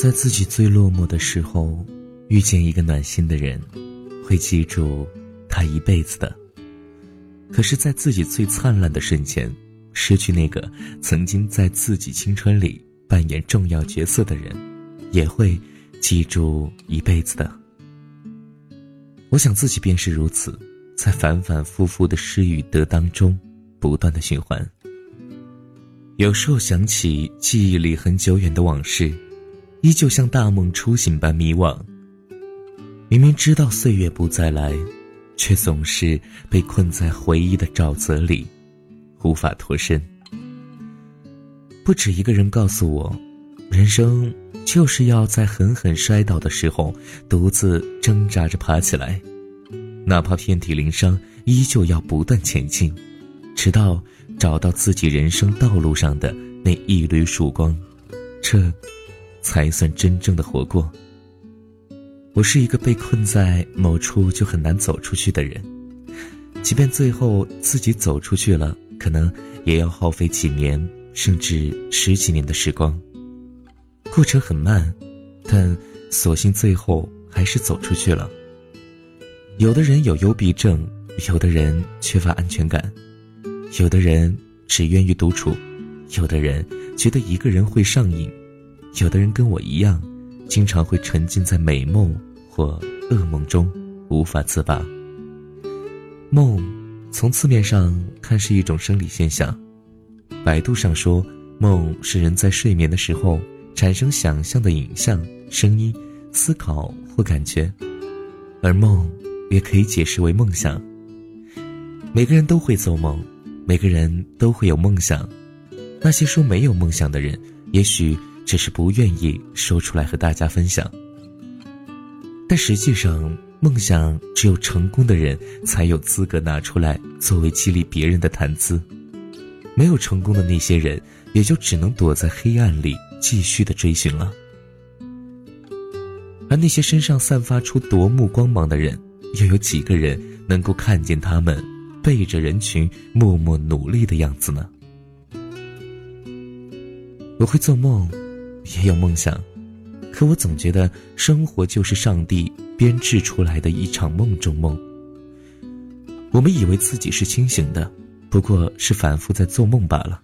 在自己最落寞的时候，遇见一个暖心的人，会记住他一辈子的。可是，在自己最灿烂的瞬间，失去那个曾经在自己青春里扮演重要角色的人，也会记住一辈子的。我想自己便是如此，在反反复复的失与得当中，不断的循环。有时候想起记忆里很久远的往事，依旧像大梦初醒般迷惘。明明知道岁月不再来。却总是被困在回忆的沼泽里，无法脱身。不止一个人告诉我，人生就是要在狠狠摔倒的时候，独自挣扎着爬起来，哪怕遍体鳞伤，依旧要不断前进，直到找到自己人生道路上的那一缕曙光，这，才算真正的活过。我是一个被困在某处就很难走出去的人，即便最后自己走出去了，可能也要耗费几年甚至十几年的时光。过程很慢，但所幸最后还是走出去了。有的人有幽闭症，有的人缺乏安全感，有的人只愿意独处，有的人觉得一个人会上瘾，有的人跟我一样。经常会沉浸在美梦或噩梦中，无法自拔。梦，从字面上看是一种生理现象。百度上说，梦是人在睡眠的时候产生想象的影像、声音、思考或感觉，而梦也可以解释为梦想。每个人都会做梦，每个人都会有梦想。那些说没有梦想的人，也许。只是不愿意说出来和大家分享，但实际上，梦想只有成功的人才有资格拿出来作为激励别人的谈资，没有成功的那些人，也就只能躲在黑暗里继续的追寻了。而那些身上散发出夺目光芒的人，又有几个人能够看见他们背着人群默默努力的样子呢？我会做梦。也有梦想，可我总觉得生活就是上帝编制出来的一场梦中梦。我们以为自己是清醒的，不过是反复在做梦罢了。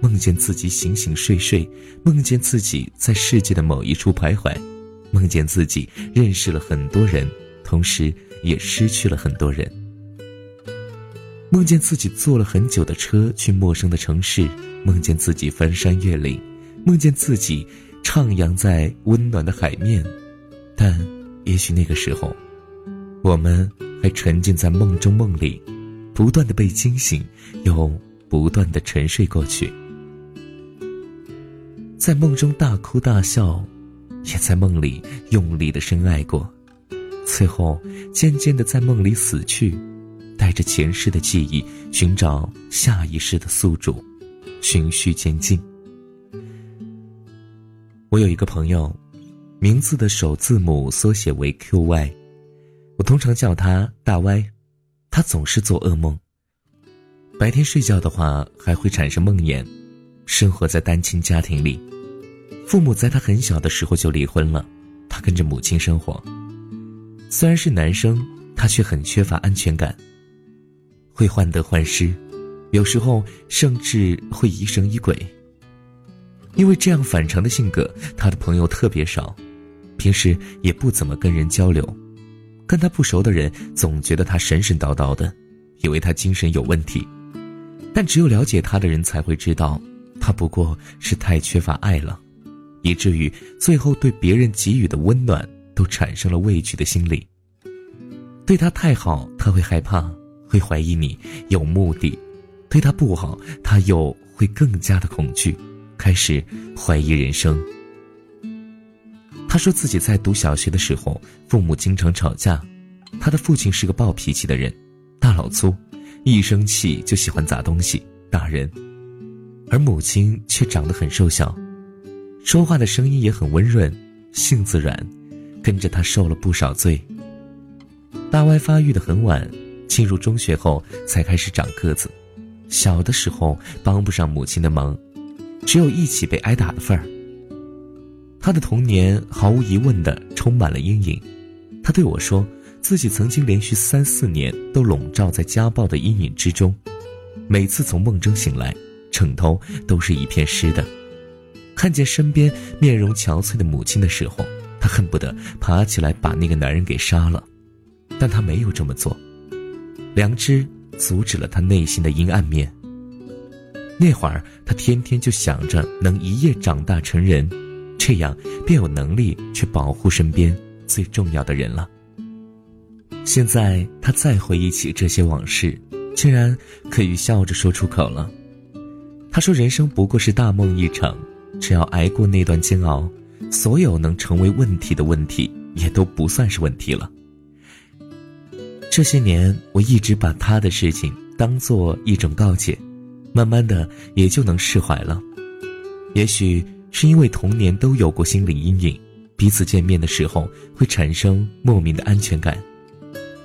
梦见自己醒醒睡睡，梦见自己在世界的某一处徘徊，梦见自己认识了很多人，同时也失去了很多人。梦见自己坐了很久的车去陌生的城市，梦见自己翻山越岭。梦见自己徜徉在温暖的海面，但也许那个时候，我们还沉浸在梦中梦里，不断的被惊醒，又不断的沉睡过去，在梦中大哭大笑，也在梦里用力的深爱过，最后渐渐的在梦里死去，带着前世的记忆寻找下一世的宿主，循序渐进。我有一个朋友，名字的首字母缩写为 QY，我通常叫他大 Y。他总是做噩梦，白天睡觉的话还会产生梦魇。生活在单亲家庭里，父母在他很小的时候就离婚了，他跟着母亲生活。虽然是男生，他却很缺乏安全感，会患得患失，有时候甚至会疑神疑鬼。因为这样反常的性格，他的朋友特别少，平时也不怎么跟人交流。跟他不熟的人总觉得他神神叨叨的，以为他精神有问题。但只有了解他的人才会知道，他不过是太缺乏爱了，以至于最后对别人给予的温暖都产生了畏惧的心理。对他太好，他会害怕，会怀疑你有目的；对他不好，他又会更加的恐惧。开始怀疑人生。他说自己在读小学的时候，父母经常吵架。他的父亲是个暴脾气的人，大老粗，一生气就喜欢砸东西、打人。而母亲却长得很瘦小，说话的声音也很温润，性子软，跟着他受了不少罪。大歪发育的很晚，进入中学后才开始长个子。小的时候帮不上母亲的忙。只有一起被挨打的份儿。他的童年毫无疑问的充满了阴影。他对我说，自己曾经连续三四年都笼罩在家暴的阴影之中，每次从梦中醒来，枕头都是一片湿的。看见身边面容憔悴的母亲的时候，他恨不得爬起来把那个男人给杀了，但他没有这么做。良知阻止了他内心的阴暗面。那会儿，他天天就想着能一夜长大成人，这样便有能力去保护身边最重要的人了。现在他再回忆起这些往事，竟然可以笑着说出口了。他说：“人生不过是大梦一场，只要挨过那段煎熬，所有能成为问题的问题也都不算是问题了。”这些年，我一直把他的事情当做一种告诫。慢慢的也就能释怀了，也许是因为童年都有过心理阴影，彼此见面的时候会产生莫名的安全感，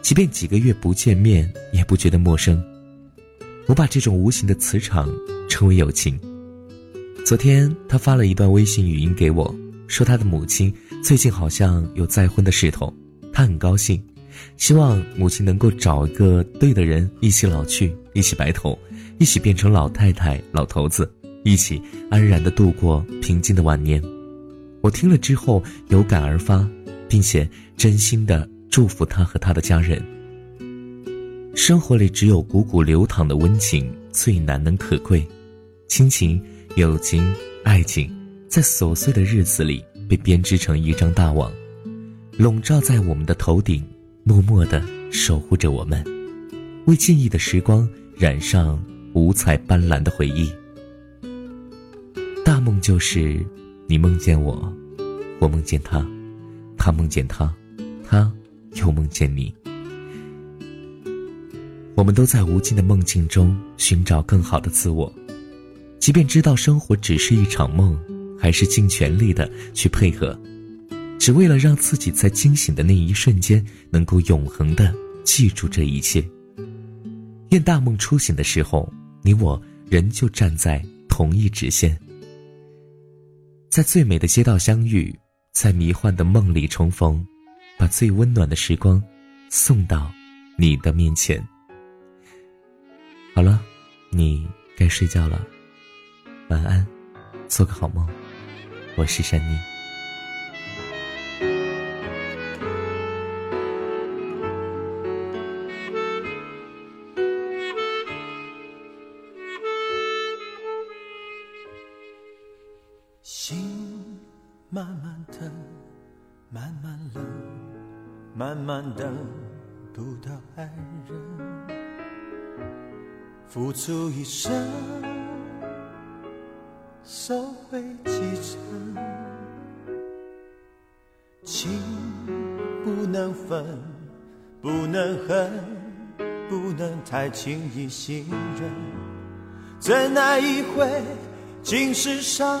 即便几个月不见面也不觉得陌生。我把这种无形的磁场称为友情。昨天他发了一段微信语音给我，说他的母亲最近好像有再婚的势头，他很高兴，希望母亲能够找一个对的人一起老去，一起白头。一起变成老太太、老头子，一起安然的度过平静的晚年。我听了之后有感而发，并且真心的祝福他和他的家人。生活里只有汩汩流淌的温情最难能可贵，亲情、友情、爱情，在琐碎的日子里被编织成一张大网，笼罩在我们的头顶，默默的守护着我们，为记忆的时光染上。五彩斑斓的回忆。大梦就是你梦见我，我梦见他，他梦见他，他又梦见你。我们都在无尽的梦境中寻找更好的自我，即便知道生活只是一场梦，还是尽全力的去配合，只为了让自己在惊醒的那一瞬间能够永恒的记住这一切。愿大梦初醒的时候。你我仍旧站在同一直线，在最美的街道相遇，在迷幻的梦里重逢，把最温暖的时光送到你的面前。好了，你该睡觉了，晚安，做个好梦。我是珊妮。心慢慢等，慢慢冷，慢慢等不到爱人，付出一生，收回几成。情不能分，不能恨，不能太轻易信任，怎奈一回尽是伤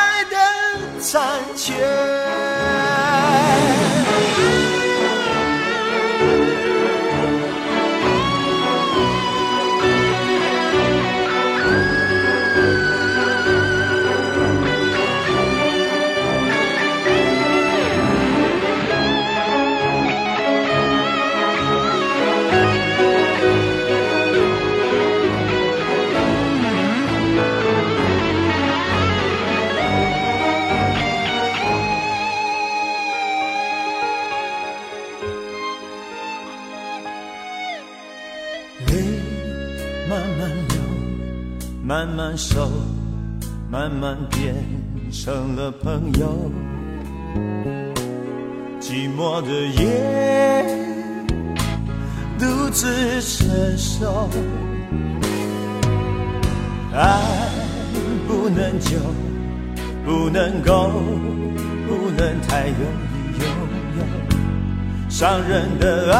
的残缺？慢慢熟，慢慢变成了朋友。寂寞的夜，独自承受。爱不能久，不能够，不能太容易拥有。伤人的爱，